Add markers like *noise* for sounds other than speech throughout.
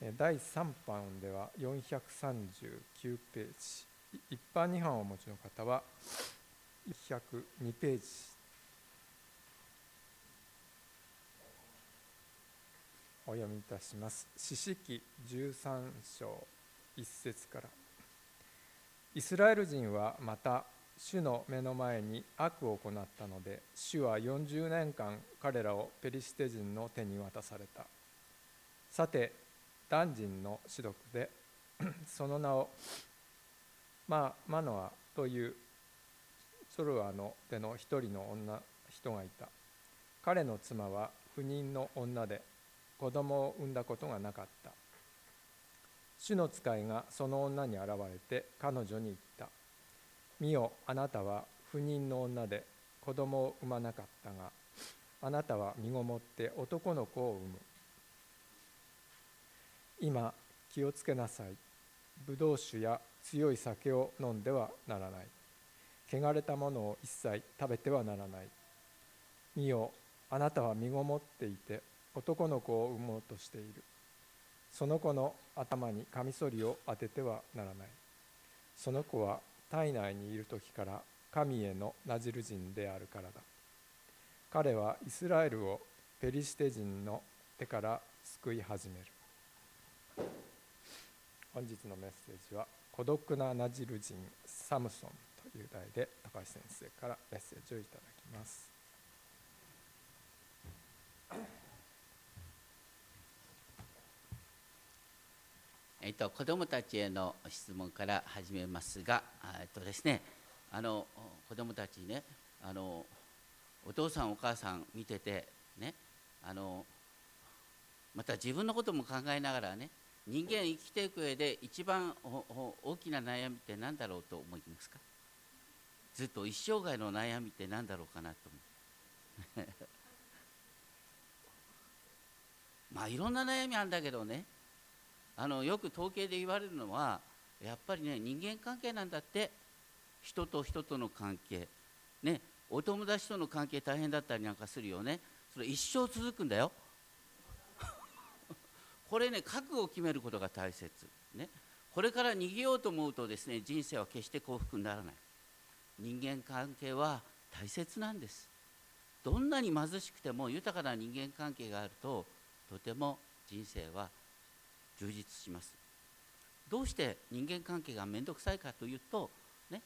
第3版では439ページ。一般二版をお持ちの方は102ページ。お読みいたします。四式13章1節から。イスラエル人はまた主の目の前に悪を行ったので主は40年間彼らをペリシテ人の手に渡された。さてダ人の士族で *clears throat* その名をママノアというソルアの手の一人の女人がいた。彼の妻は不妊の女で子供を産んだことがなかった。主の使いがその女に現れて彼女に言った。見よあなたは不妊の女で子供を産まなかったがあなたは身ごもって男の子を産む。今気をつけなさい。ブドウ酒や強い酒を飲んではならない。汚れたものを一切食べてはならない。見よあなたは身ごもっていて男の子を産もうとしている。その子の頭にカミソリを当ててはならない。その子は体内にいる時から神へのナジル人であるからだ。彼はイスラエルをペリシテ人の手から救い始める。本日のメッセージは「孤独なナジル人サムソン」という題で高橋先生からメッセージをいただきます。*coughs* えっと、子どもたちへの質問から始めますが、えっとですね、あの子どもたちねあの、お父さん、お母さん見てて、ね、あのまた自分のことも考えながらね、人間生きていく上で一番大きな悩みって何だろうと思いますか？ずっと一生涯の悩みって何だろうかなと思う。*laughs* まあいろんな悩みあるんだけどね。あのよく統計で言われるのはやっぱりね人間関係なんだって人と人との関係ねお友達との関係大変だったりなんかするよね。それ一生続くんだよ。これね覚悟を決めることが大切。ね。これから逃げようと思うとですね人生は決して幸福にならない。人間関係は大切なんです。どんなに貧しくても豊かな人間関係があるととても人生は充実します。どうして人間関係が面倒くさいかというと、ね、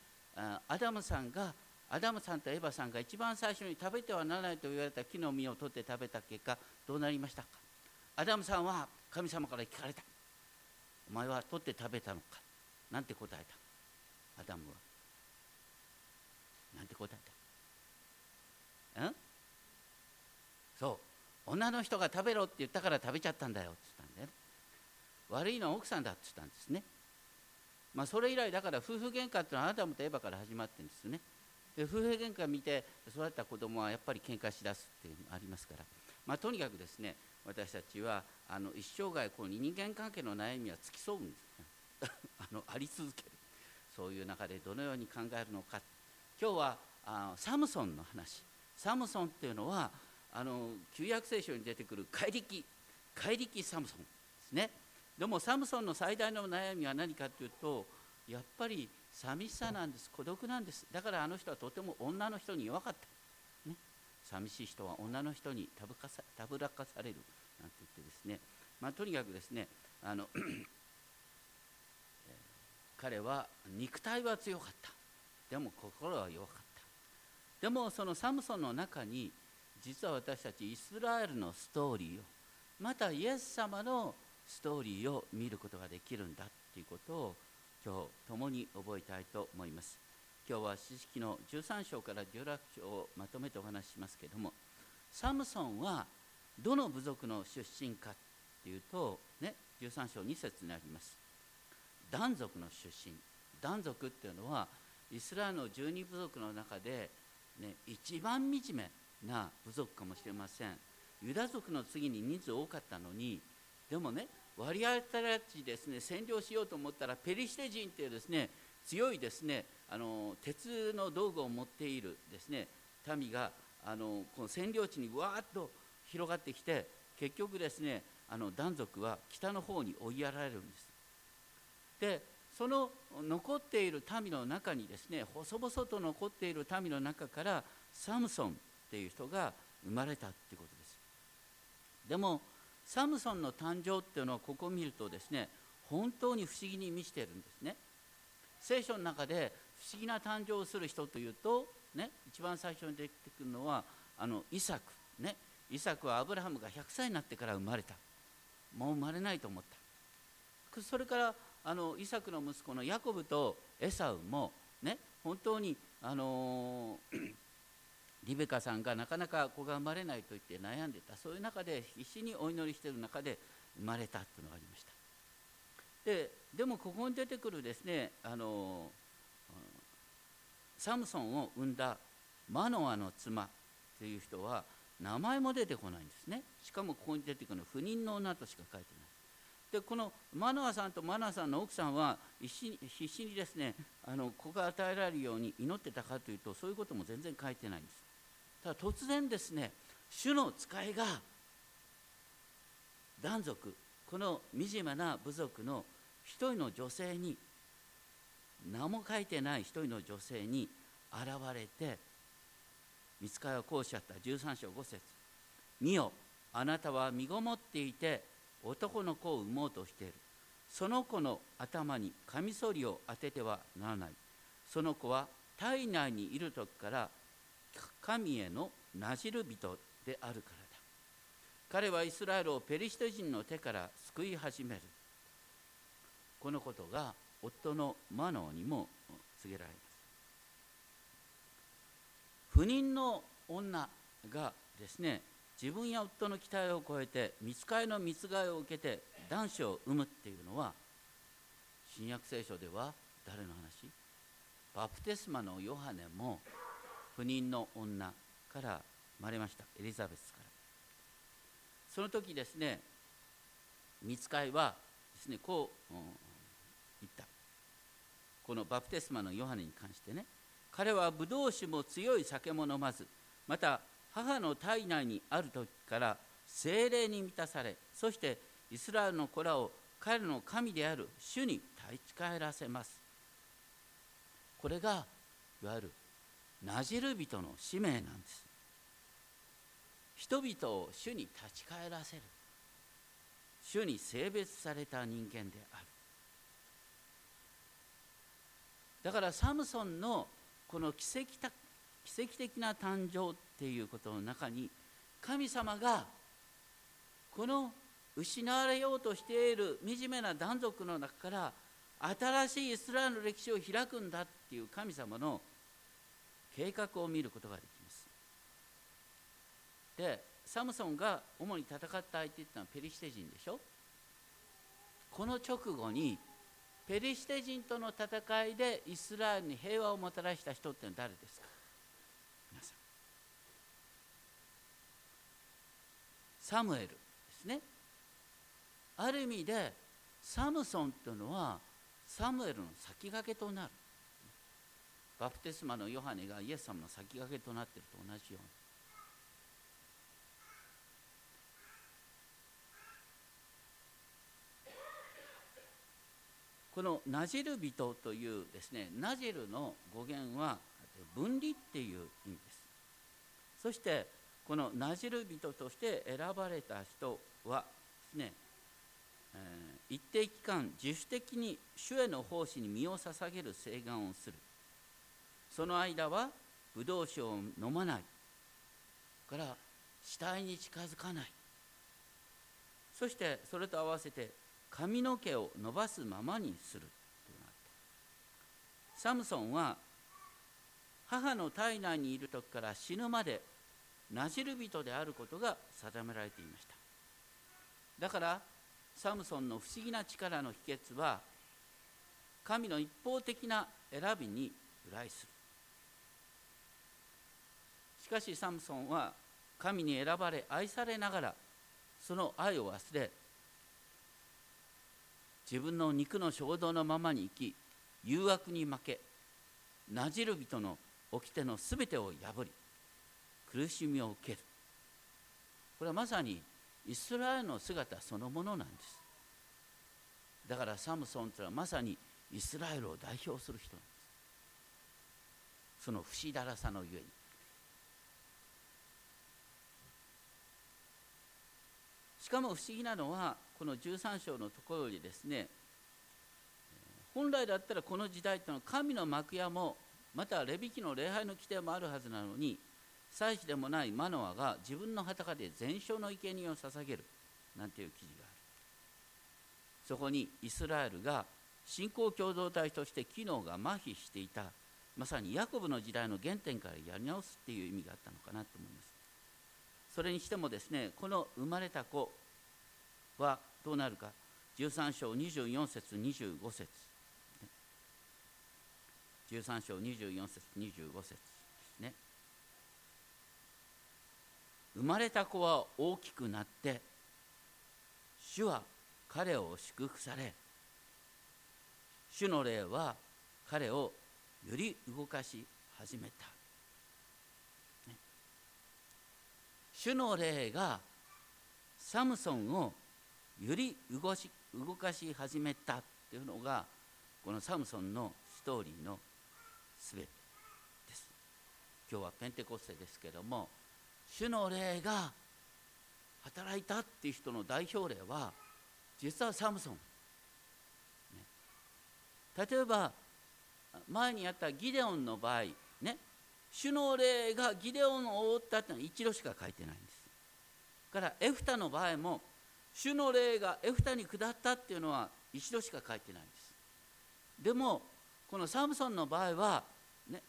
アダムさんがアダムさんとエヴァさんが一番最初に食べてはならないと言われた木の実を取って食べた結果どうなりましたか？アダムさんは神様から聞かれた。お前は取って食べたのか。なんて答えた。アダムは。なんて答えた。ん？そう。女の人が食べろって言ったから食べちゃったんだよ。って言ったんだよね。悪いのは奥さんだって言ったんですね。まあそれ以来だから夫婦喧嘩っていうのはアダムとエヴァから始まってるんですね。で夫婦喧嘩見て育った子供はやっぱり喧嘩しだすっていうのがありますから。まあとにかくですね私たちはあの一生涯こう人間関係の悩みは付き添うんです *laughs* あのあり続ける。そういう中でどのように考えるのか。今日はあサムソンの話。サムソンっていうのはあの旧約聖書に出てくる怪力。怪力サムソンですね。でもサムソンの最大の悩みは何かというとやっぱり寂しさなんです。孤独なんです。だからあの人はとても女の人に弱かった、寂しい人は女の人にたぶかさたぶらかされるなんて言ってですね、まあ、とにかくですねあの *clears throat* 彼は肉体は強かった。でも心は弱かった。でもそのサムソンの中に実は私たちイスラエルのストーリーをまたイエス様のストーリーを見ることができるんだということを今日共に覚えたいと思います。今日は詩式の13章から16章をまとめてお話ししますけれどもサムソンはどの部族の出身かっていうと、ね、13章2節にあります。男族の出身。男族っていうのはイスラエルの12部族の中で、ね、一番惨めな部族かもしれません。ユダ族の次に人数多かったのにでもね割合たちですね占領しようと思ったらペリシテ人っていうですね強いですねあの鉄の道具を持っているですね民があのこの占領地にわーっと広がってきて結局ですねあの男族は北の方に追いやられるんです。でその残っている民の中にですね細々と残っている民の中からサムソンっていう人が生まれたってことです。でもサムソンの誕生っていうのはここを見るとですね本当に不思議に満ちてるんですね。聖書の中で不思議な誕生をする人というと、ね、一番最初に出てくるのはあのイサク、ね、イサクはアブラハムが100歳になってから生まれた。もう生まれないと思った。それからあのイサクの息子のヤコブとエサウもね本当にあのー、リベカさんがなかなか子が生まれないと言って悩んでた。そういう中で必死にお祈りしている中で生まれたというのがありました。ででもここに出てくるですねあのサムソンを生んだマノアの妻という人は名前も出てこないんですね。しかもここに出てくるのは不妊の女としか書いてない。でこのマノアさんとマノアさんの奥さんは必死に必死にですねあの子が与えられるように祈ってたかというとそういうことも全然書いてないんです。ただ突然ですね主の使いが男族この惨めな部族の一人の女性に名も書いてない一人の女性に現れて見つかりはこうおっしゃった。13章5節。見よあなたは身ごもっていて男の子を産もうとしている。その子の頭にカミソリを当ててはならない。その子は体内にいる時から神へのなじる人であるからだ。彼はイスラエルをペリシテ人の手から救い始める。このことが夫のマノーにも告げられます。不妊の女がですね自分や夫の期待を超えて見つかりの見つがいを受けて男子を産むっていうのは新約聖書では誰の話？バプテスマのヨハネも不妊の女から生まれました。エリザベスから。その時ですね見つかいはですねこう、うん、このバプテスマのヨハネに関してね。彼はブドウ酒も強い酒も飲まずまた母の体内にある時から精霊に満たされそしてイスラエルの子らを彼の神である主に立ち返らせます。これがいわゆるなじる人の使命なんです。人々を主に立ち返らせる。主に性別された人間である。だからサムソンのこの奇跡た奇跡的な誕生っていうことの中に神様がこの失われようとしている惨めな男族の中から新しいイスラエルの歴史を開くんだっていう神様の計画を見ることができます。でサムソンが主に戦った相手っていうのはペリシテ人でしょ？この直後にペリシテ人との戦いでイスラエルに平和をもたらした人ってのは誰ですか？皆さん。サムエルですね。ある意味でサムソンというのはサムエルの先駆けとなる。バプテスマのヨハネがイエス様の先駆けとなっていると同じように。このナジル人というですねナジルの語源は分離っていう意味です。そしてこのナジル人として選ばれた人はですね、えー、一定期間自主的に主への奉仕に身を捧げる請願をする。その間はブドウ酒を飲まない。から死体に近づかない。そしてそれと合わせて髪の毛を伸ばすままにする。というのがあったサムソンは母の体内にいる時から死ぬまでなじる人であることが定められていました。だからサムソンの不思議な力の秘訣は神の一方的な選びに由来する。しかしサムソンは神に選ばれ愛されながらその愛を忘れ自分の肉の衝動のままに生き誘惑に負けなじる人の掟のすべてを破り苦しみを受ける。これはまさにイスラエルの姿そのものなんです。だからサムソンというのはまさにイスラエルを代表する人なんです。その不死だらさのゆえに。しかも不思議なのはこの13章のところよりですね本来だったらこの時代というのは神の幕屋もまたレビ記の礼拝の規定もあるはずなのに祭司でもないマノアが自分の裸で全焼の生贄を捧げるなんていう記事がある。そこにイスラエルが信仰共同体として機能が麻痺していたまさにヤコブの時代の原点からやり直すっていう意味があったのかなと思います。それにしてもですねこの生まれた子はどうなるか？13章24節25節。13章24節25節ね。生まれた子は大きくなって主は彼を祝福され主の霊は彼をより動かし始めた、ね、主の霊がサムソンをより動し動かし始めたっていうのがこのサムソンのストーリーのすべてです。今日はペンテコステですけども主の霊が働いたっていう人の代表例は実はサムソン、ね、例えば前にあったギデオンの場合ね。主の霊がギデオンを覆ったってのは一度しか書いてないんです。からエフタの場合も主の霊がエフタに下ったっていうのは一度しか書いてないんです。でもこのサムソンの場合は、ね、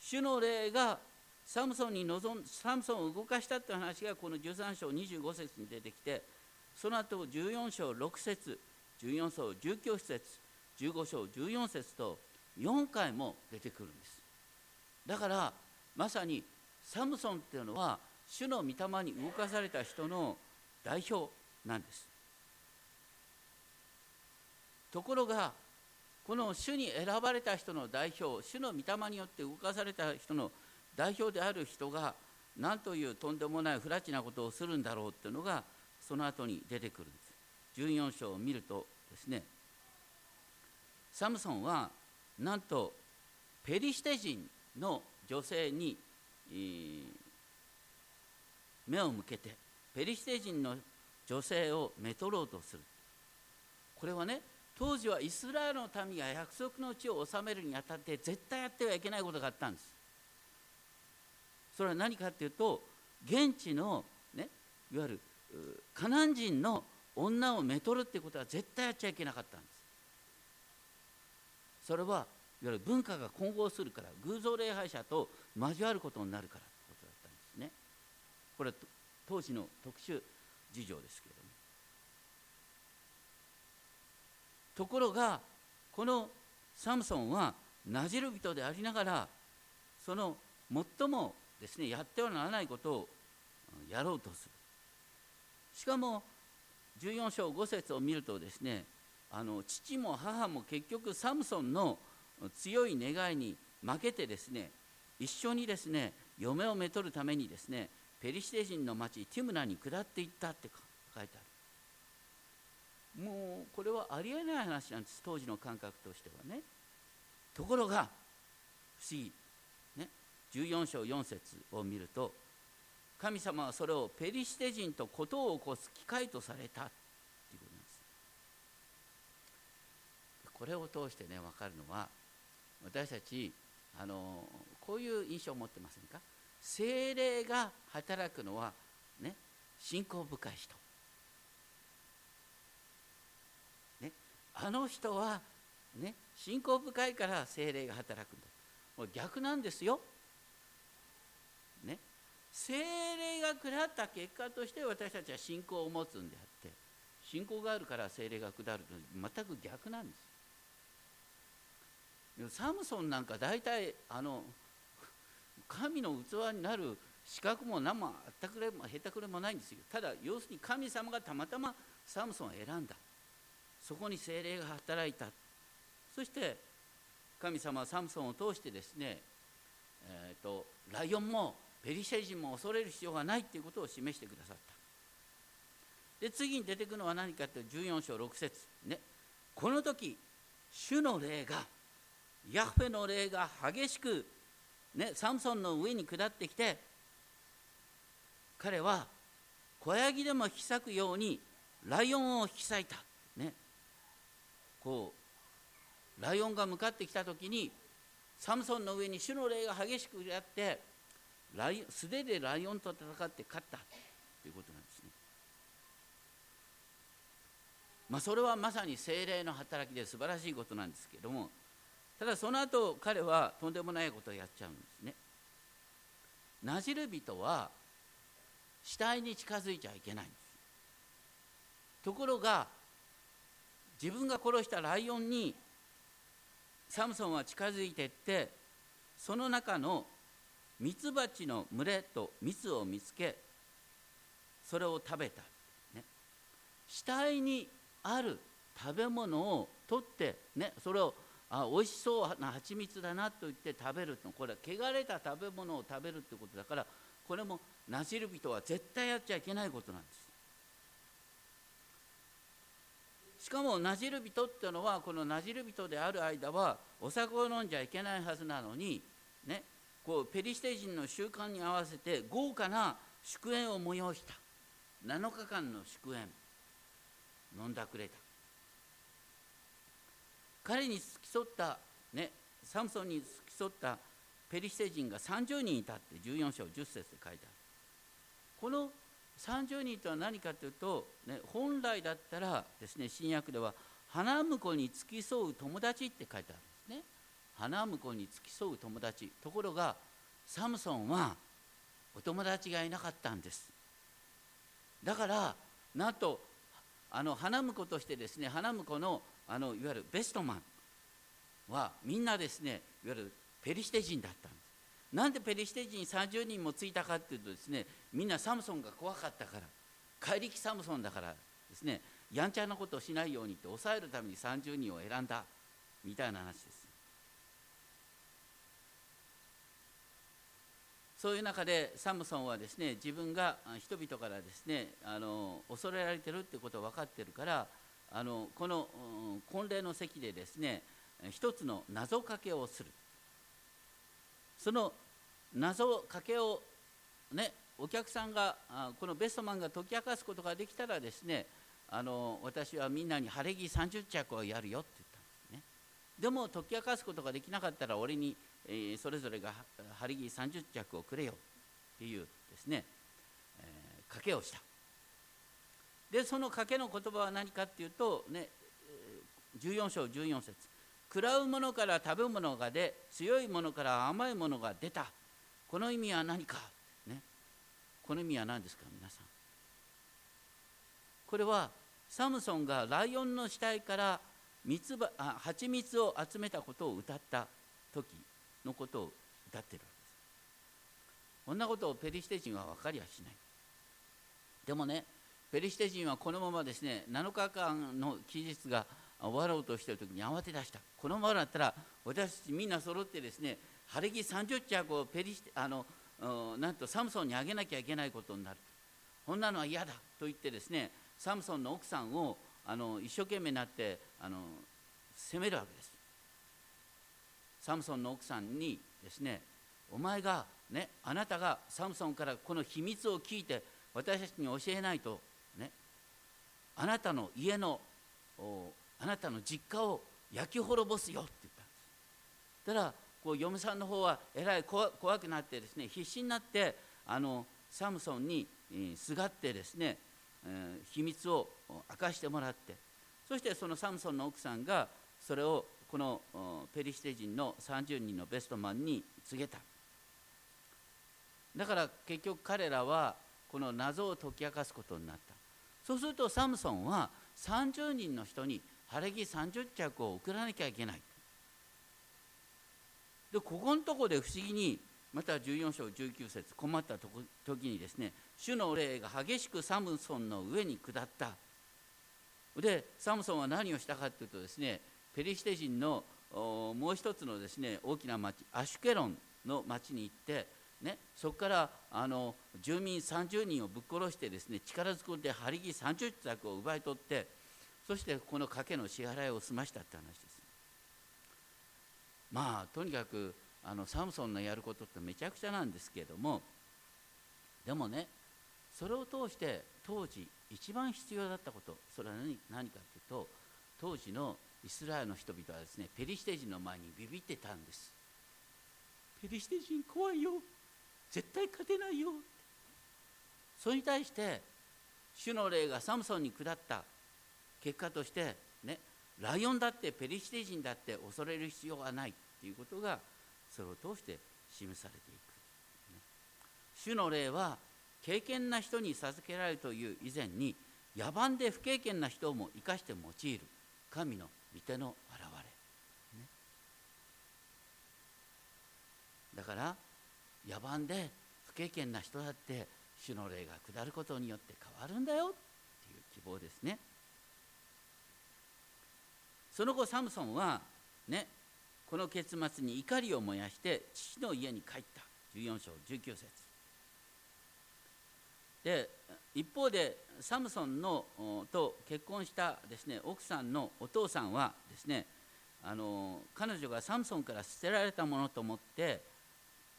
主の霊がサムソンに望んサムソンを動かしたっていう話がこの13章25節に出てきてその後14章6節14章19節15章14節と4回も出てくるんです。だからまさにサムソンっていうのは主の御霊に動かされた人の代表。なんです。ところがこの主に選ばれた人の代表主の御霊によって動かされた人の代表である人が何というとんでもない不埒なことをするんだろうっていうのがその後に出てくるんです。14章を見るとですね。サムソンはなんとペリシテ人の女性に、目を向けてペリシテ人の女性をめとろうとする。これはね当時はイスラエルの民が約束の地を治めるにあたって絶対やってはいけないことがあったんです。それは何かっていうと現地のねいわゆるカナン人の女をめとるってことは絶対やっちゃいけなかったんです。それはいわゆる文化が混合するから偶像礼拝者と交わることになるからってことだったんですね。これ当時の特殊事情ですけれども。ところがこのサムソンはナジル人でありながらその最もですねやってはならないことをやろうとする。しかも14章5節を見るとですねあの父も母も結局サムソンの強い願いに負けてですね一緒にですね嫁をめとるためにですねペリシテ人の町ティムナに下っていったって書いてある。もうこれはありえない話なんです当時の感覚としてはね。ところが不思議。ね。14章4節を見ると神様はそれをペリシテ人と事を起こす機会とされたということなんです。これを通してね分かるのは私たちあのこういう印象を持ってませんか？精霊が働くのはね信仰深い人、ね、あの人はね信仰深いから精霊が働くんだ。もう逆なんですよ。ね精霊が下った結果として私たちは信仰を持つんであって信仰があるから精霊が下ると全く逆なんです。サムソンなんか大体あの神の器になる資格も何もあったくれも下手くれもないんですよ。ただ要するに神様がたまたまサムソンを選んだ。そこに精霊が働いた。そして神様はサムソンを通してですね、えーと、ライオンもペリシェ人も恐れる必要がないということを示してくださった。で次に出てくるのは何かというと14章6節。ね。この時主の霊がヤフェの霊が激しく、ね、サムソンの上に下ってきて彼は小ヤギでも引き裂くようにライオンを引き裂いた、ね、こうライオンが向かってきた時にサムソンの上に主の霊が激しくやってライ素手でライオンと戦って勝った。ということなんですね。まあ、それはまさに精霊の働きで素晴らしいことなんですけれどもただその後彼はとんでもないことをやっちゃうんですね。なじる人は死体に近づいちゃいけないんです。ところが自分が殺したライオンにサムソンは近づいていってその中のミツバチの群れと蜜を見つけそれを食べた、ね、死体にある食べ物を取って、ね、それをあ美味しそうな蜂蜜だなと言って食べるとこれは汚れた食べ物を食べるってことだからこれもなじる人は絶対やっちゃいけないことなんです。しかもなじる人っていうのはこのなじる人である間はお酒を飲んじゃいけないはずなのにねこうペリシテ人の習慣に合わせて豪華な祝宴を催した。7日間の祝宴。飲んだくれた。彼に付き添ったねサムソンに付き添ったペリシテ人が30人いたって14章10節で書いてある。この30人とは何かというと、ね、本来だったらですね新約では花婿に付き添う友達って書いてあるんですね。花婿に付き添う友達。ところがサムソンはお友達がいなかったんです。だからなんとあの花婿としてですね花婿のあのいわゆるベストマンはみんなですねいわゆるペリシテ人だったんです。なんでペリシテ人30人もついたかっていうとですねみんなサムソンが怖かったから怪力サムソンだからですねやんちゃなことをしないようにって抑えるために30人を選んだみたいな話です。そういう中でサムソンはですね自分が人々からですねあの恐れられてるってことを分かってるからあのこの婚礼の席でですね一つの謎かけをする。その謎かけをねお客さんがこのベストマンが解き明かすことができたらですねあの私はみんなに晴れ着30着をやるよって言ったんですね。でも解き明かすことができなかったら俺に、え、それぞれが晴れ着30着をくれよっていうですね、えー、賭けをした。でその賭けの言葉は何かっていうとね14章14節。食らうものから食べ物が出強いものから甘いものが出た。この意味は何か、ね、この意味は何ですか？皆さん。これはサムソンがライオンの死体から蜜ばあ蜂蜜を集めたことを歌った時のことを歌ってるわけです。こんなことをペリシテ人は分かりはしない。でもねペリシテ人はこのままですね7日間の期日が終わろうとしている時に慌て出した。このままだったら私たちみんな揃ってですね晴れ着30着をペリシテあのなんとサムソンにあげなきゃいけないことになる。こんなのは嫌だと言ってですねサムソンの奥さんをあの一生懸命になってあの責めるわけです。サムソンの奥さんにですねお前がねあなたがサムソンからこの秘密を聞いて私たちに教えないとあなたの家のあなたの実家を焼き滅ぼすよって言った。んですだからこう嫁さんの方はえらい怖くなってですね必死になってあのサムソンにすがってですね、え、秘密を明かしてもらってそしてそのサムソンの奥さんがそれをこのペリシテ人の30人のベストマンに告げた。だから結局彼らはこの謎を解き明かすことになった。そうするとサムソンは30人の人に晴れ着30着を送らなきゃいけない。でここのとこで不思議にまた14章19節困った時にですね主の霊が激しくサムソンの上に下った。でサムソンは何をしたかというとですねペリシテ人のもう一つのですね大きな町アシュケロンの町に行ってね、そこからあの住民30人をぶっ殺してですね力ずくで張り木30着を奪い取ってそしてこの賭けの支払いを済ましたって話です。まあとにかくあのサムソンのやることってめちゃくちゃなんですけれどもでもねそれを通して当時一番必要だったことそれは何何かというと当時のイスラエルの人々はですねペリシテ人の前にビビってたんです。ペリシテ人怖いよ。絶対勝てないよ。それに対して主の霊がサムソンに下った。結果としてねライオンだってペリシテ人だって恐れる必要はない。ということがそれを通して示されていく、主の霊は経験な人に授けられるという以前に野蛮で不経験な人も生かして用いる。神の御手の現れ、ね、だから野蛮で不経験な人だって主の霊が下ることによって変わるんだよっていう希望ですね。その後サムソンはねこの結末に怒りを燃やして父の家に帰った。14章19節。で一方でサムソンのと結婚したですね奥さんのお父さんはですねあの彼女がサムソンから捨てられたものと思って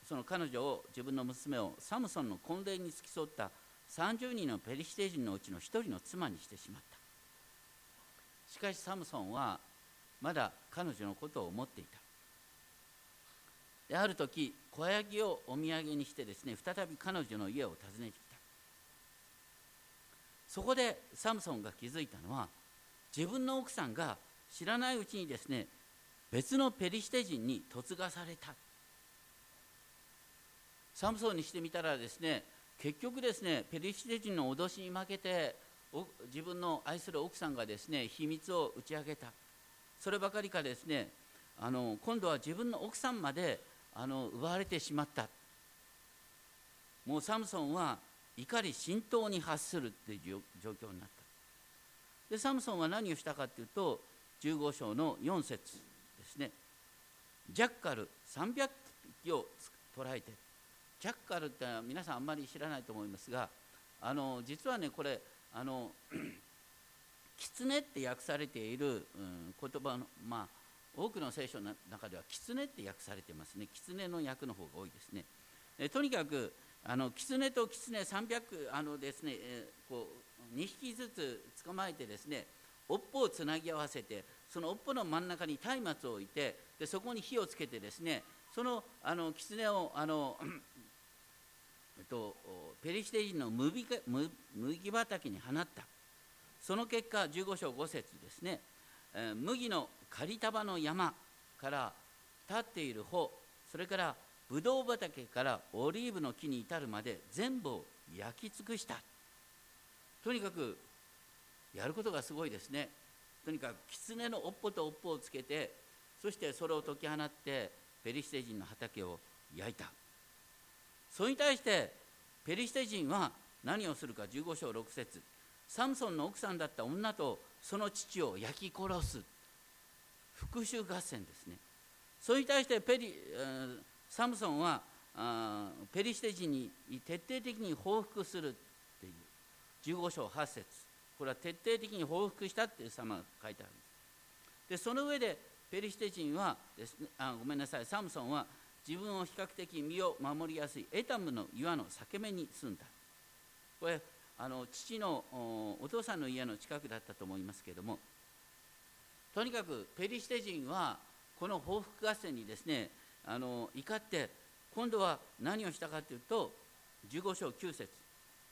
その彼女を自分の娘をサムソンの婚礼に付き添った30人のペリシテ人のうちの1人の妻にしてしまった。しかしサムソンはまだ彼女のことを思っていた。である時小ヤギをお土産にしてですね再び彼女の家を訪ねてきた。そこでサムソンが気づいたのは自分の奥さんが知らないうちにですね別のペリシテ人に嫁がされた。サムソンにしてみたらですね結局ですねペリシテ人の脅しに負けて自分の愛する奥さんがですね秘密を打ち明けた。そればかりかですねあの今度は自分の奥さんまであの奪われてしまった。もうサムソンは怒り浸透に発するっていう状況になった。でサムソンは何をしたかというと15章の4節ですね。ジャッカル300匹を捕らえてジャッカルって皆さんあんまり知らないと思いますがあの実はねこれあの *clears throat* 狐って訳されている、うん、言葉のまあ多くの聖書の中では狐って訳されてますね。狐の訳の方が多いですね。えとにかくあの狐と狐300あのですね、えこう2匹ずつ捕まえてですね尾っぽをつなぎ合わせてその尾っぽの真ん中に松明を置いてでそこに火をつけてですねそのあの狐をあのと、ペリシテ人の麦麦畑に放った。その結果15章5節ですね、えー、麦の刈り束の山から立っている穂それからブドウ畑からオリーブの木に至るまで全部を焼き尽くした。とにかくやることがすごいですね。とにかく狐の尾っぽと尾っぽをつけてそしてそれを解き放ってペリシテ人の畑を焼いた。それに対してペリシテ人は何をするか15章6節。サムソンの奥さんだった女とその父を焼き殺す。復讐合戦ですね。それに対してペリサムソンはペリシテ人に徹底的に報復するっていう。15章8節。これは徹底的に報復したっていう様が書いてあるんです。でその上でペリシテ人はですねあごめんなさい。サムソンは自分を比較的身を守りやすいエタムの岩の裂け目に住んだ。これあの父のお父さんの家の近くだったと思いますけれどもとにかくペリシテ人はこの報復合戦にですねあの怒って今度は何をしたかというと15章9節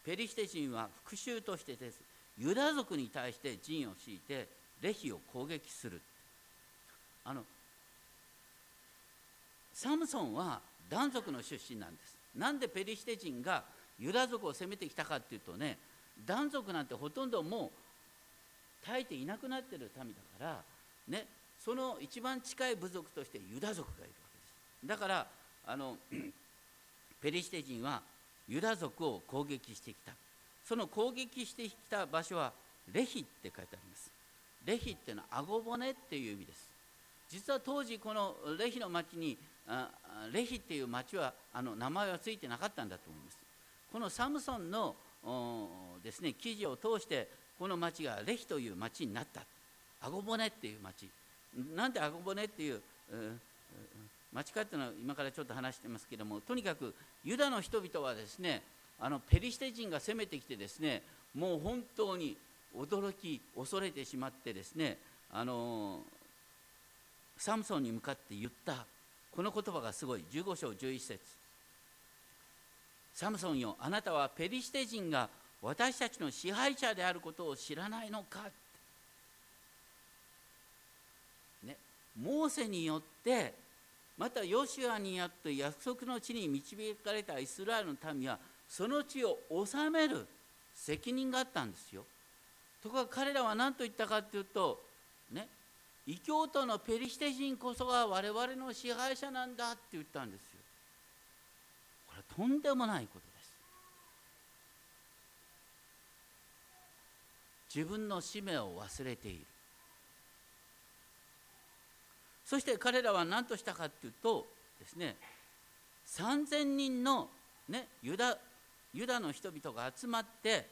ペリシテ人は復讐としてです。ユダ族に対して陣を敷いてレヒを攻撃する。あのサムソンは男族の出身なんです。なんでペリシテ人がユダ族を攻めてきたかっていうとね男族なんてほとんどもう耐えていなくなってる民だからね、その一番近い部族としてユダ族がいるわけです。だからあの *clears throat* ペリシテ人はユダ族を攻撃してきた。その攻撃してきた場所はレヒって書いてあります。レヒっていうのは顎骨っていう意味です。実は当時このレヒの町にレヒっていう町はあの名前はついてなかったんだと思います。このサムソンのですね記事を通してこの町がレヒという町になった。アゴボネっていう町。なんでアゴボネっていう、町かっていうのは今からちょっと話してますけどもとにかくユダの人々はですねあのペリシテ人が攻めてきてですねもう本当に驚き恐れてしまってですねあのサムソンに向かって言った。この言葉がすごい。15章11節。サムソンよあなたはペリシテ人が私たちの支配者であることを知らないのか。ね、モーセによってまたヨシュアによって約束の地に導かれたイスラエルの民はその地を治める責任があったんですよ。ところが彼らは何と言ったかっていうとね異教徒のペリシテ人こそが我々の支配者なんだって言ったんですよ。これはとんでもないことです。自分の使命を忘れている。そして彼らは何としたかっていうとですね3,000人の、ね、ユダユダの人々が集まって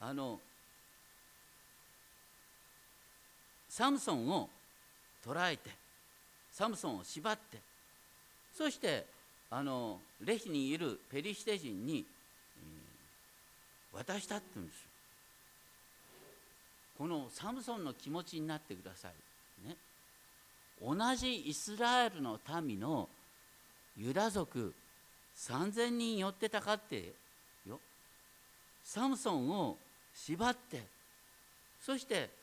あのサムソンを捕らえてサムソンを縛ってそしてあのレヒにいるペリシテ人に、えー、渡したって言うんですよ。このサムソンの気持ちになってください。ね、同じイスラエルの民のユダ族3,000人寄ってたかってよサムソンを縛ってそして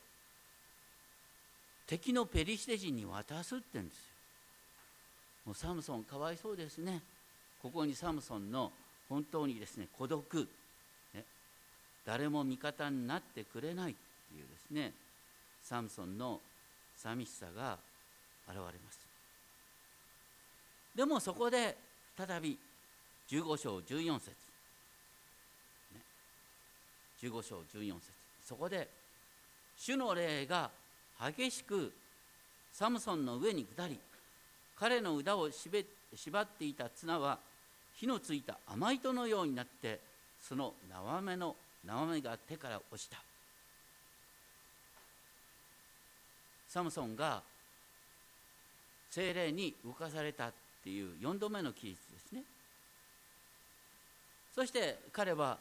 敵のペリシテ人に渡すって言うんですよ。もうサムソンかわいそうですね。ここにサムソンの本当にですね孤独、ね、誰も味方になってくれないっていうですねサムソンの寂しさが現れます。でもそこで再び15章14節、ね、15章14節。そこで主の霊が激しくサムソンの上に下り彼の腕を縛っていた綱は火のついた甘糸のようになってその縄目の縄目が手から落ちた。サムソンが精霊に動かされたっていう4度目の記述ですね。そして彼は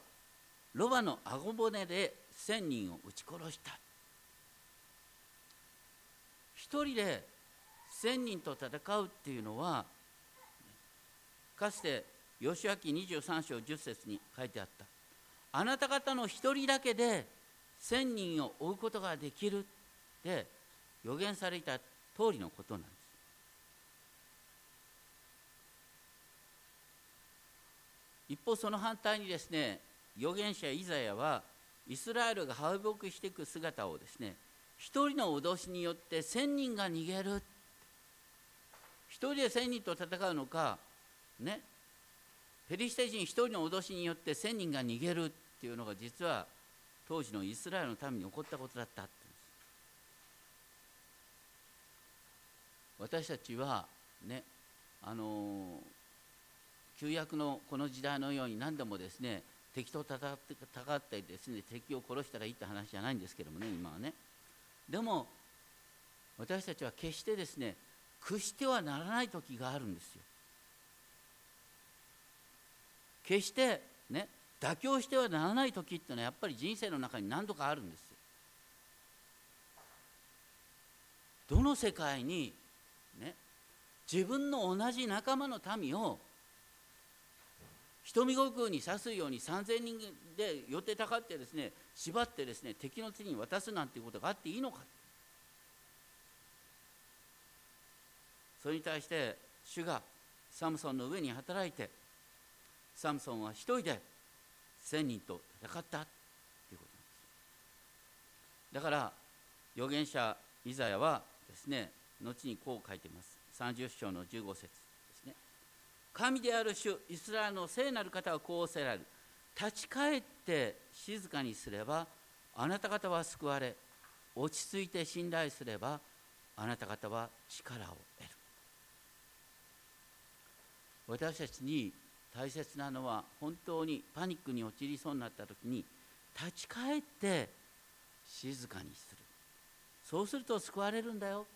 ロバの顎骨で1000人を撃ち殺した。一人で1000人と戦うっていうのはかつて義明23章10節に書いてあった。あなた方の一人だけで1000人を追うことができるって予言された通りのことなんです。一方その反対にですね預言者イザヤはイスラエルが敗北していく姿をですね一人の脅しによって千人が逃げる。一人で千人と戦うのかね。ペリシテ人一人の脅しによって千人が逃げるっていうのが実は当時のイスラエルの民に起こったことだった私たちはねあの旧約のこの時代のように何でもですね敵と戦って戦ったりですね敵を殺したらいいって話じゃないんですけどもね今はね。でも私たちは決してですね屈してはならない時があるんですよ。決してね妥協してはならない時っていうのはやっぱり人生の中に何度かあるんですよ。どの世界にね自分の同じ仲間の民を瞳悟空に刺すように3,000人で寄ってたかってですね縛ってですね敵の手に渡すなんていうことがあっていいのか。それに対して主がサムソンの上に働いてサムソンは一人で1,000人と戦った。ということなんです。だから預言者イザヤはですね後にこう書いてます。30章の15節ですね。神である主イスラエルの聖なる方はこうおっしゃられる。立ち返って静かにすればあなた方は救われ落ち着いて信頼すればあなた方は力を得る。私たちに大切なのは本当にパニックに陥りそうになった時に立ち返って静かにする。そうすると救われるんだよ。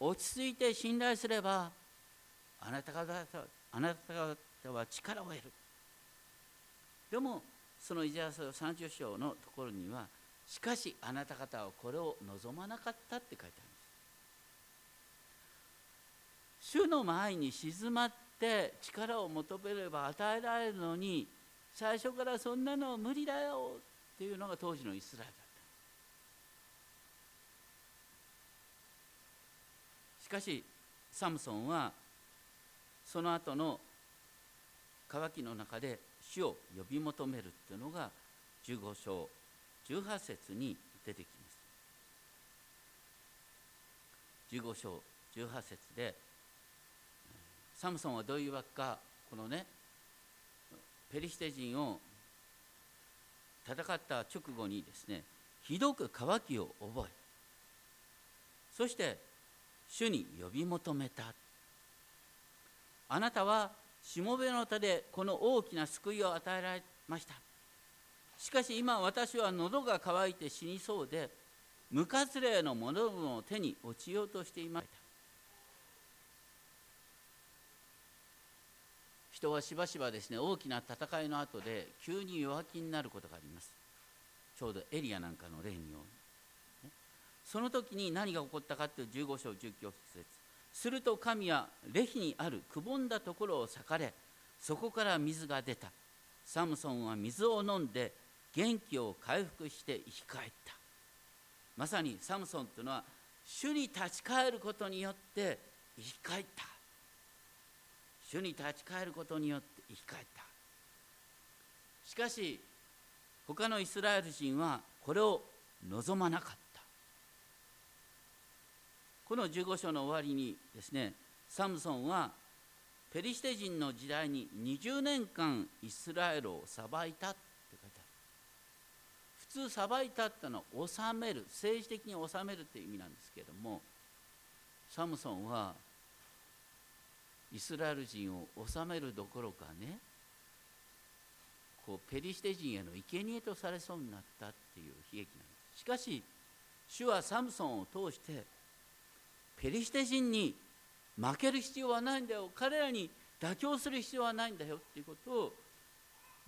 落ち着いて信頼すればあなた方あなた方は力を得る。でもそのイザヤ書30章のところにはしかしあなた方はこれを望まなかったって書いてあるんです。主の前に静まって力を求めれば与えられるのに最初からそんなの無理だよっていうのが当時のイスラエルだった。しかしサムソンはその後の渇きの中で主を呼び求めるっていうのが15章18節に出てきます。15章18節でサムソンはどういうわけかこのねペリシテ人を戦った直後にですねひどく渇きを覚えそして主に呼び求めた。あなたはしもべの手でこの大きな救いを与えられました。しかし今私は喉が渇いて死にそうで無活霊の者の手に落ちようとしていました。人はしばしばですね大きな戦いの後で急に弱気になることがあります。ちょうどエリアなんかの例のようにその時に何が起こったかっていう15章19節。すると神はレヒにあるくぼんだところを裂かれそこから水が出た。サムソンは水を飲んで元気を回復して生き返った。まさにサムソンというのは主に立ち返ることによって生き返った。主に立ち返ることによって生き返った。しかし他のイスラエル人はこれを望まなかった。この15章の終わりにですねサムソンはペリシテ人の時代に20年間イスラエルを裁いたって書いてある。普通裁いたってのは治める政治的に治めるっていう意味なんですけれどもサムソンはイスラエル人を治めるどころかねこうペリシテ人への生贄とされそうになったっていう悲劇なんです。しかし主はサムソンを通してペリシテ人に負ける必要はないんだよ。彼らに妥協する必要はないんだよ。っていうことを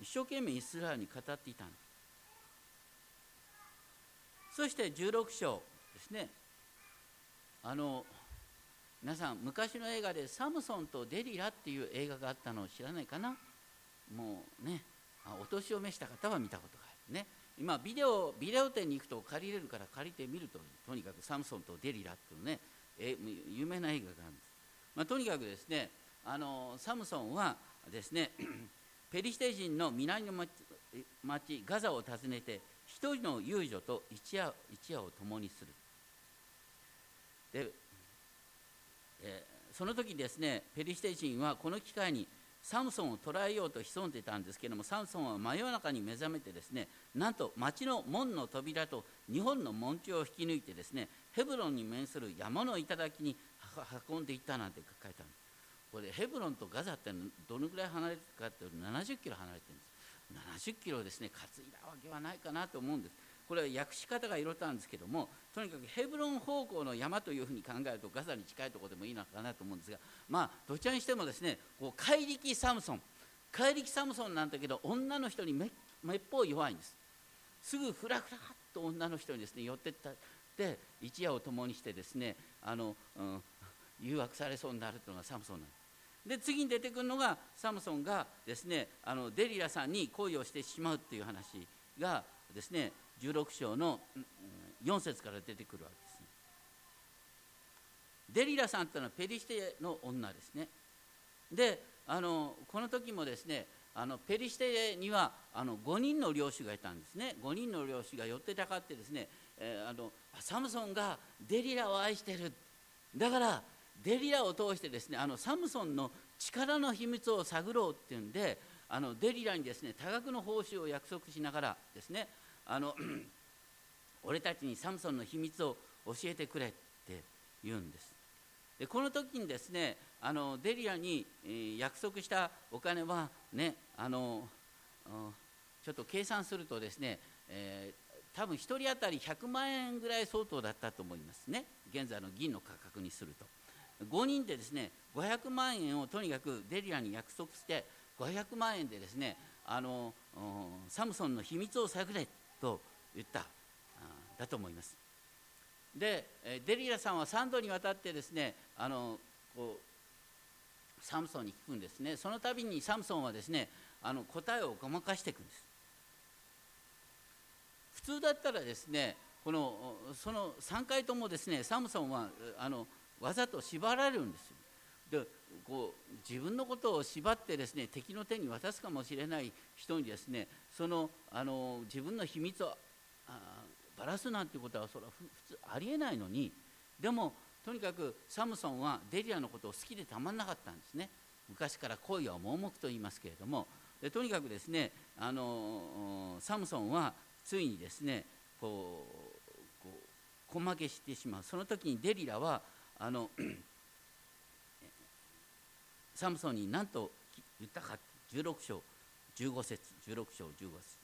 一生懸命イスラエルに語っていたんですそして16章ですね。あの皆さん昔の映画で「サムソンとデリラ」っていう映画があったのを知らないかな？もうねお年を召した方は見たことがあるね。今ビデオビデオ店に行くと借りれるから借りてみるととにかく「サムソンとデリラ」っていうね。え有名な映画があるんです、まあ、とにかくですねあのサムソンはですね *clears throat* ペリシテ人の南の町ガザを訪ねて一人の遊女と一夜一夜を共にする。でえー、その時ですねペリシテ人はこの機会にサムソンを捕らえようと潜んでいたんですけれどもサムソンは真夜中に目覚めてですねなんと町の門の扉と日本の門柱を引き抜いてですねヘブロンに面する山の頂に運んでいったなんて書いてあるこれヘブロンとガザってどのぐらい離れてるかっていうと70キロ離れてるんです。70キロですね担いだわけはないかなと思うんです。これは訳し方がいろいろあるんですけどもとにかくヘブロン方向の山というふうに考えるとガザに近いところでもいいのかなと思うんですがまあどちらにしてもですねこう怪力サムソン。怪力サムソンなんだけど女の人にめめっぽう弱いんです。すぐふらふらっと女の人にですね寄ってった。で一夜を共にしてですねあの、うん、誘惑されそうになるというのがサムソンなんです。で次に出てくるのがサムソンがですねあのデリラさんに恋をしてしまうっていう話がですね16章の4節から出てくるわけですね。デリラさんというのはペリシテの女ですね。であのこの時もですねあのペリシテにはあの5人の領主がいたんですね5人の領主が寄ってたかってですね、えー、あのサムソンがデリラを愛してるだからデリラを通してですねあのサムソンの力の秘密を探ろうっていうんであのデリラにですね多額の報酬を約束しながらですねあの *clears throat* 俺たちにサムソンの秘密を教えてくれって言うんです。でこの時にですねあのデリアに、え、約束したお金はねあのちょっと計算するとですね、えー、多分1人当たり100万円ぐらい相当だったと思いますね。現在の銀の価格にすると。5人でですね500万円をとにかくデリアに約束して500万円でですねあのサムソンの秘密を探れと言っただと思います。でデリラさんは3度にわたってですねあのこうサムソンに聞くんですね。その度にサムソンはですねあの答えをごまかしていくんです。普通だったらですねこのその3回ともですねサムソンはあのわざと縛られるんですよ。でこう自分のことを縛ってですね敵の手に渡すかもしれない人にですねそのあの自分の秘密をばらすなんてことはそれは普通ありえないのにでもとにかくサムソンはデリアのことを好きでたまんなかったんですね。昔から恋は盲目と言いますけれども。でとにかくですねあのサムソンはついにですねこうこう小負けしてしまう。その時にデリラはあのサムソンに何と言ったか16章15節16章15節。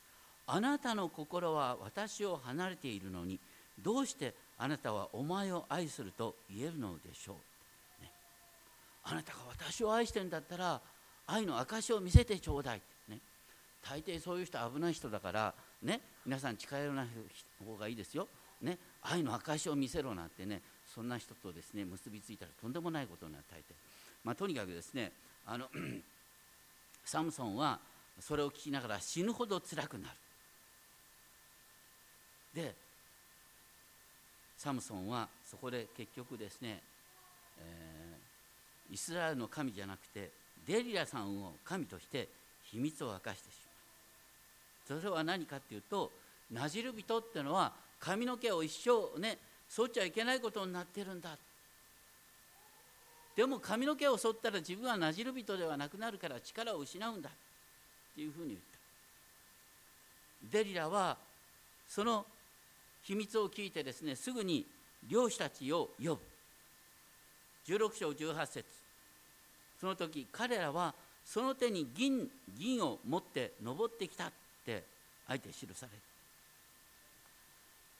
あなたの心は私を離れているのにどうしてあなたはお前を愛すると言えるのでしょう、ね、あなたが私を愛してるんだったら愛の証を見せてちょうだい、ね、大抵そういう人危ない人だからね。皆さん近寄らない方がいいですよ、ね、愛の証を見せろなんてね。そんな人とですね結びついたらとんでもないことになる大抵、まあ、とにかくですねあの *clears throat* サムソンはそれを聞きながら死ぬほど辛くなる。でサムソンはそこで結局ですね、えー、イスラエルの神じゃなくてデリラさんを神として秘密を明かしてしまう。それは何かっていうとなじる人っていうのは髪の毛を一生ね剃っちゃいけないことになってるんだでも髪の毛を剃ったら自分はなじる人ではなくなるから力を失うんだ。っていうふうに言った。デリラはその秘密を聞いてですねすぐに漁師たちを呼ぶ。16章18節。その時彼らはその手に銀銀を持って登ってきたってあえて記される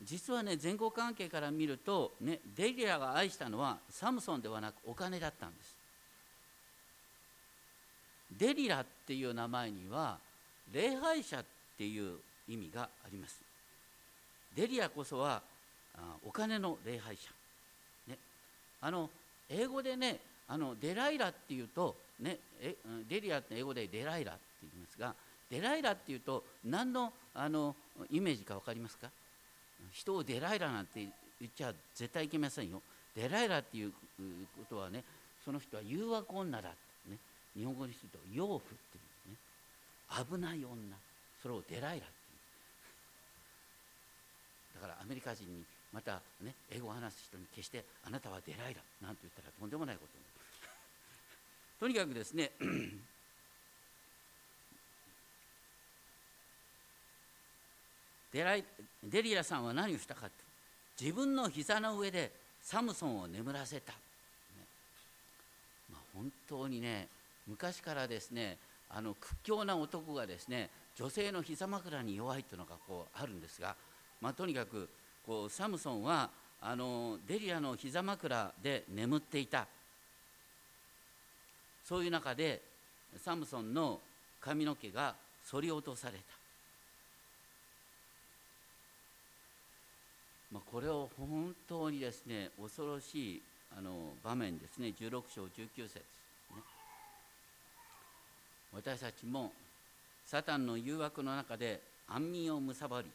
実はね前後関係から見ると、ね、デリアが愛したのはサムソンではなくお金だったんです。デリラっていう名前には礼拝者っていう意味があります。デリアこそはお金の礼拝者、ね、あの英語でねあのデライラっていうと、ね、えデリアって英語でデライラって言いますがデライラっていうと何のあのイメージか分かりますか？人をデライラなんて言っちゃ絶対いけませんよ。デライラっていうことはねその人は誘惑女だってね。日本語にすると養父っていうね。危ない女。それをデライラっていう。だからアメリカ人にまたね英語を話す人に決してあなたはデライラなんて言ったらとんでもないことに *laughs* とにかくですねデライデリアさんは何をしたかって自分の膝の上でサムソンを眠らせた、ね。まあ、本当にね昔からですねあの屈強な男がですね女性の膝枕に弱いというのがこうあるんですがまあ、とにかくこうサムソンはあのデリアの膝枕で眠っていた。そういう中でサムソンの髪の毛が剃り落とされた、まあ、これを本当にですね恐ろしいあの場面ですね。16章19節、ね、私たちもサタンの誘惑の中で安眠をむさばり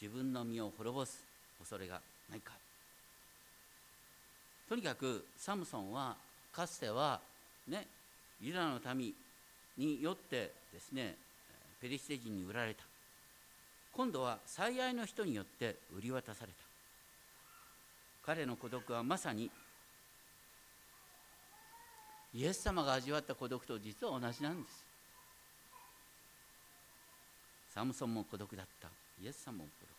自分の身を滅ぼす恐れがないか。とにかくサムソンはかつてはねユダの民によってですねペリシテ人に売られた。今度は最愛の人によって売り渡された。彼の孤独はまさにイエス様が味わった孤独と実は同じなんです。サムソンも孤独だった。イエス様も孤独だっ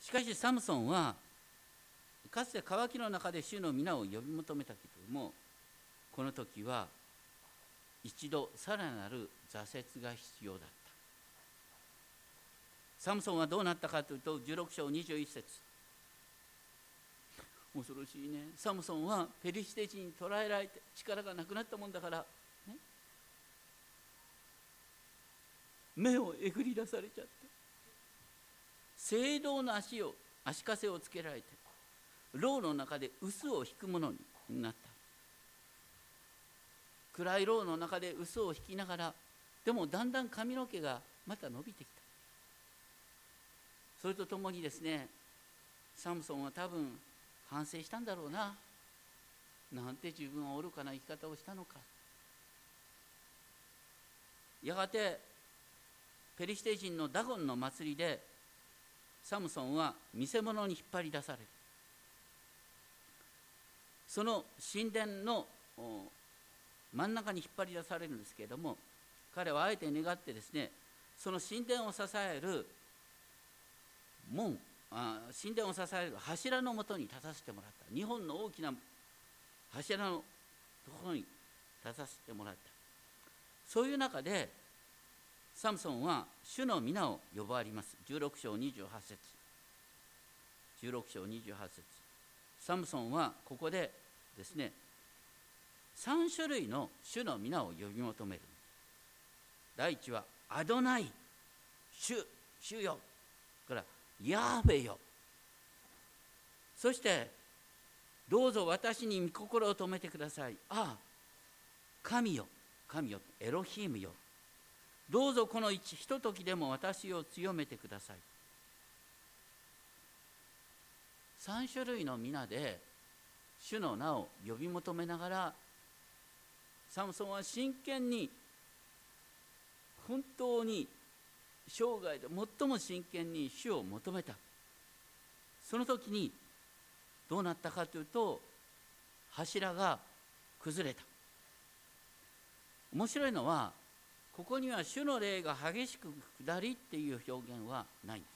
た。しかしサムソンはかつて渇きの中で主の皆を呼び求めたけれどもこの時は一度さらなる挫折が必要だった。サムソンはどうなったかというと16章21節。恐ろしいね。サムソンはペリシテ人に捕らえられて力がなくなったもんだから、ね、目をえぐり出されちゃって。聖堂の足を足かせをつけられて牢の中で臼を引くものになった。暗い牢の中で臼を引きながらでもだんだん髪の毛がまた伸びてきたそれとともにですねサムソンは多分反省したんだろうな。なんて自分は愚かな生き方をしたのか。やがてペリシテ人のダゴンの祭りでサムソンは見せ物に引っ張り出される。その神殿の真ん中に引っ張り出されるんですけれども彼はあえて願ってですねその神殿を支える門あ神殿を支える柱のもとに立たせてもらった。日本の大きな柱のところに立たせてもらった。そういう中でサムソンは主の皆を呼ばわります。16章28節。16章28節。サムソンはここでですね3種類の主の皆を呼び求める。第一はアドナイ主主よ。ヤーベよ。そしてどうぞ私に御心を止めてください。ああ神よ。神よ。エロヒームよ。どうぞこのひとときでも私を強めてください。3種類の皆で主の名を呼び求めながらサムソンは真剣に本当に生涯で最も真剣に主を求めた。その時にどうなったかというと柱が崩れた。面白いのはここには主の霊が激しく下りっていう表現はないんです。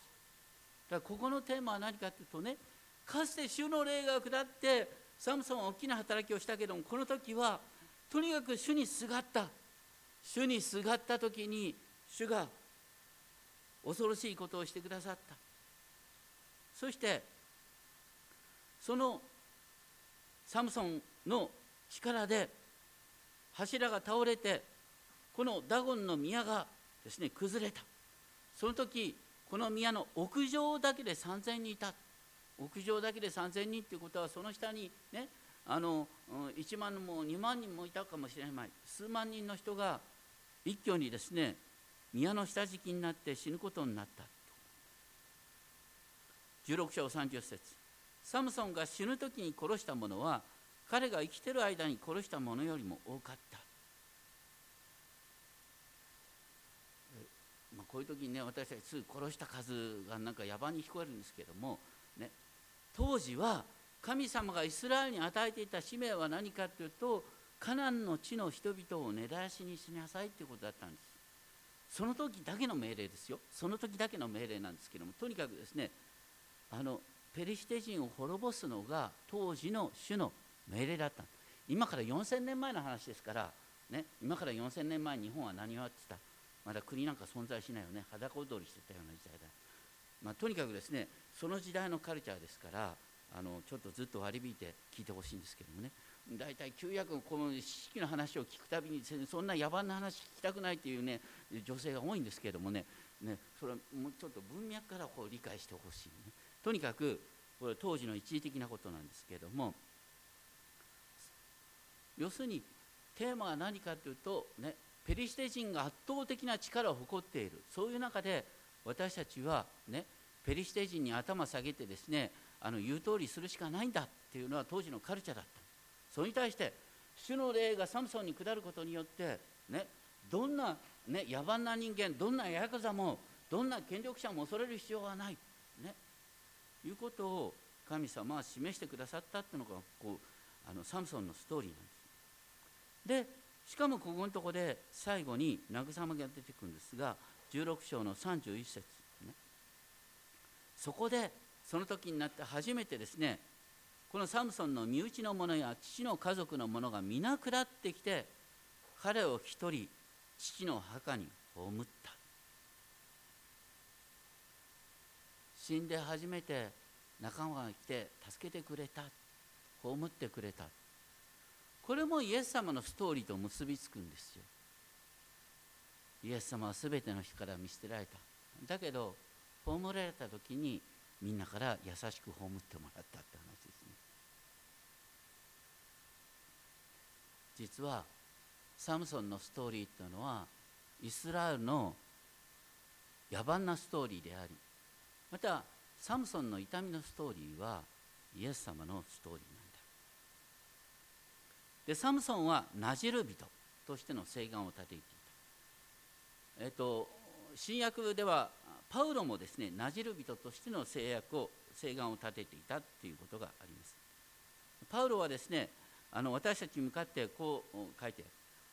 だからここのテーマは何かというとねかつて主の霊が下ってサムソンは大きな働きをしたけどもこの時はとにかく主にすがった。主にすがった時に主が恐ろしいことをしてくださった。そしてそのサムソンの力で柱が倒れてこのダゴンの宮がですね崩れた。その時この宮の屋上だけで3,000人いた。屋上だけで3,000人っていうことはその下にねあの1万も2万人もいたかもしれない。数万人の人が一挙にですね宮の下敷きになって死ぬことになった。16章30節。サムソンが死ぬ時に殺した者は彼が生きてる間に殺した者よりも多かった。まあ、こういう時にね私たちすぐ殺した数がなんか野蛮に聞こえるんですけども、ね、当時は神様がイスラエルに与えていた使命は何かというとカナンの地の人々を根絶やしにしなさいということだったんです。その時だけの命令ですよ。その時だけの命令なんですけどもとにかくですねあのペリシテ人を滅ぼすのが当時の主の命令だった。今から4000年前の話ですから、ね、今から4000年前日本は何をやってた。まだ国なんか存在しないよね。裸踊りしてたような時代だ、まあ、とにかくですねその時代のカルチャーですからあのちょっとずっと割り引いて聞いてほしいんですけどもね。大体旧約この式の話を聞くたびにそんな野蛮な話聞きたくないというね女性が多いんですけれどもね。ねそれはもうちょっと文脈からこう理解してほしい、ね、とにかくこれ当時の一時的なことなんですけれども。要するにテーマは何かというと、ね、ペリシテ人が圧倒的な力を誇っている。そういう中で私たちはねペリシテ人に頭下げてですねあの言う通りするしかないんだっていうのは当時のカルチャーだった。それに対して主の霊がサムソンに下ることによってねどんな、ね、野蛮な人間どんなヤクザもどんな権力者も恐れる必要はないねいうことを神様は示してくださったっていうのがこうあのサムソンのストーリーなんです。でしかもここのとこで最後に慰めが出てくるんですが16章の31節ね。そこでその時になって初めてですねこのサムソンの身内の者や父の家族の者が皆下ってきて彼を一人父の墓に葬った。死んで初めて仲間が来て助けてくれた。葬ってくれた。これもイエス様のストーリーと結びつくんですよ。イエス様は全ての人から見捨てられた。だけど葬られた時にみんなから優しく葬ってもらったって話ですね実はサムソンのストーリーっていうのはイスラエルの野蛮なストーリーでありまたサムソンの痛みのストーリーはイエス様のストーリーなんだ。でサムソンはナジル人としての誓願を立てていた。えっと新約ではパウロもですねナジル人としての誓約を誓願を立てていたということがあります。パウロはですねあの私たちに向かってこう書いて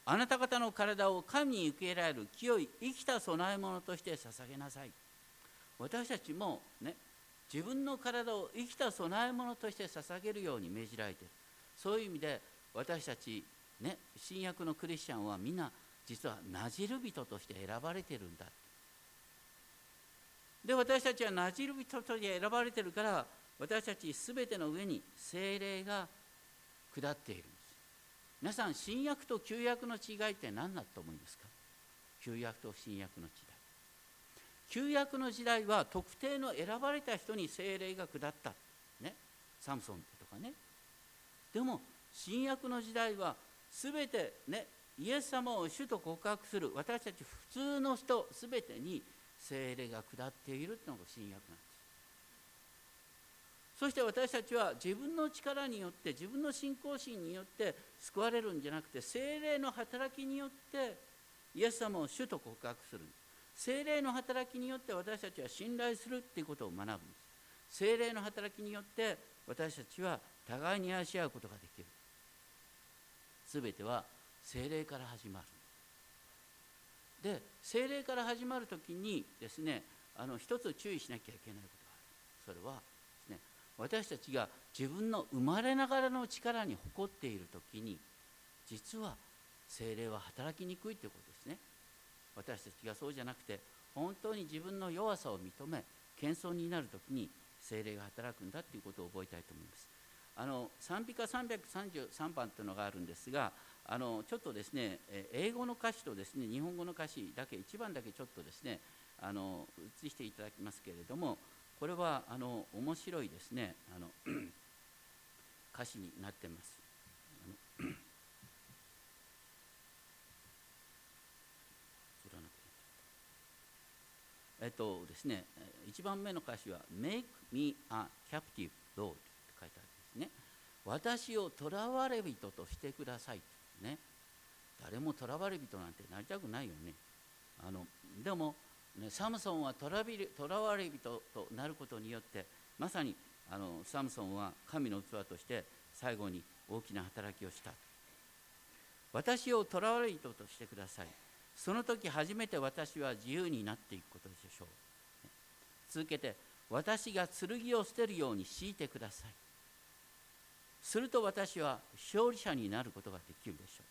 あなた方の体を神に受け入れられる清い生きた供え物として捧げなさい。私たちもね自分の体を生きた供え物として捧げるように命じられているそういう意味で私たちね新約のクリスチャンはみんな実はなじる人として選ばれてるんだ。で私たちはなじる人として選ばれてるから私たち全ての上に精霊が下っているんです。皆さん新約と旧約の違いって何だと思いますか？旧約と新約の違い旧約の時代は特定の選ばれた人に精霊が下った。ね？サムソンとかね。でも新約の時代は全てね？イエス様を主と告白する。私たち普通の人全てに精霊が下っているというのが新約なんです。そして私たちは自分の力によって自分の信仰心によって救われるんじゃなくて精霊の働きによってイエス様を主と告白する。んです精霊の働きによって私たちは信頼するっていうことを学ぶんです。精霊の働きによって私たちは互いに愛し合うことができる。全ては精霊から始まる。で精霊から始まる時にですねあの一つ注意しなきゃいけないことがある。それは私たちが自分の生まれながらの力に誇っている時に実は精霊は働きにくいということですね。私たちがそうじゃなくて本当に自分の弱さを認め謙遜になる時に精霊が働くんだということを覚えたいと思います。あの賛美歌333番というのがあるんですがあのちょっとですね英語の歌詞とですね日本語の歌詞だけ1番だけちょっとですねあの映していただきますけれどもこれはあの面白いですねあの *clears throat* 歌詞になってます。*clears throat* えっとですね、1番目の歌詞は「Make me a captive Lord」って書いてあるんですね。私を囚われ人としてください。ね。誰も囚われ人なんてなりたくないよね。あのでもね、サムソンは囚われ人となることによってまさにあのサムソンは神の器として最後に大きな働きをした。私を囚われ人としてください。その時初めて私は自由になっていくことでしょう。続けて私が剣を捨てるように強いてください。すると私は勝利者になることができるでしょ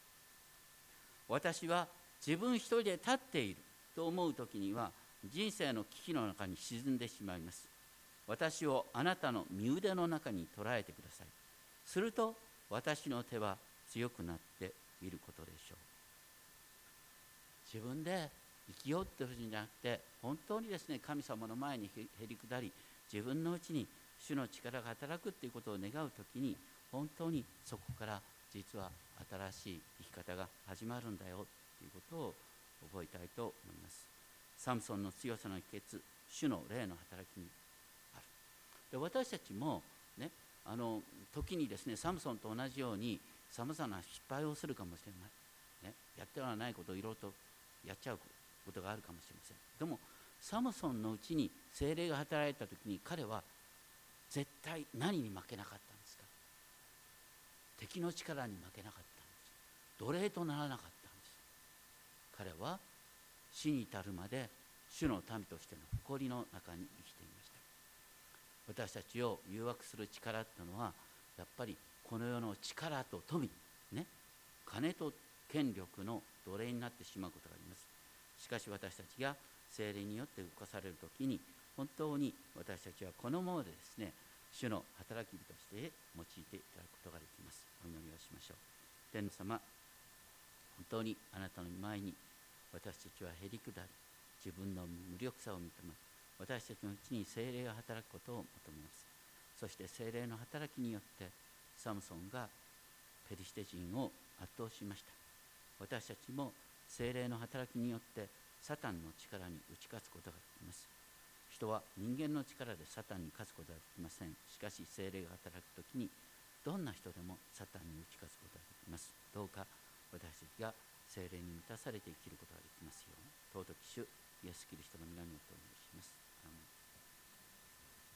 う。私は自分一人で立っている。と思う時には人生の危機の中に沈んでしまいます。私をあなたの身腕の中に捉えてください。すると私の手は強くなっていることでしょう。自分で生きようっていうんじゃなくて本当にですね神様の前にへり下り自分のうちに主の力が働くっていうことを願う時に本当にそこから実は新しい生き方が始まるんだよっていうことを覚えたいと思います。サムソンの強さの秘訣主の霊の働きにある。で私たちもねあの時にですねサムソンと同じようにさまざまな失敗をするかもしれない、ね、やってはないことをいろいろとやっちゃうことがあるかもしれません。でもサムソンのうちに精霊が働いた時に彼は絶対何に負けなかったんですか？敵の力に負けなかったんです奴隷とならなかった彼は死に至るまで主の民としての誇りの中に生きていました。私たちを誘惑する力っていうのはやっぱりこの世の力と富ね金と権力の奴隷になってしまうことがあります。しかし私たちが精霊によって動かされる時に本当に私たちはこのままでですね主の働き人として用いていただくことができます。お祈りをしましょう。天様本当にあなたの前に私たちはへりくだり自分の無力さを認め私たちのうちに精霊が働くことを求めます。そして精霊の働きによってサムソンがペリシテ人を圧倒しました。私たちも精霊の働きによってサタンの力に打ち勝つことができます。人は人間の力でサタンに勝つことはできません。しかし精霊が働く時にどんな人でもサタンに打ち勝つことができます。どうか私たちが精霊に満たされて生きることができますように尊き主イエス・キリストの皆によってお願いします。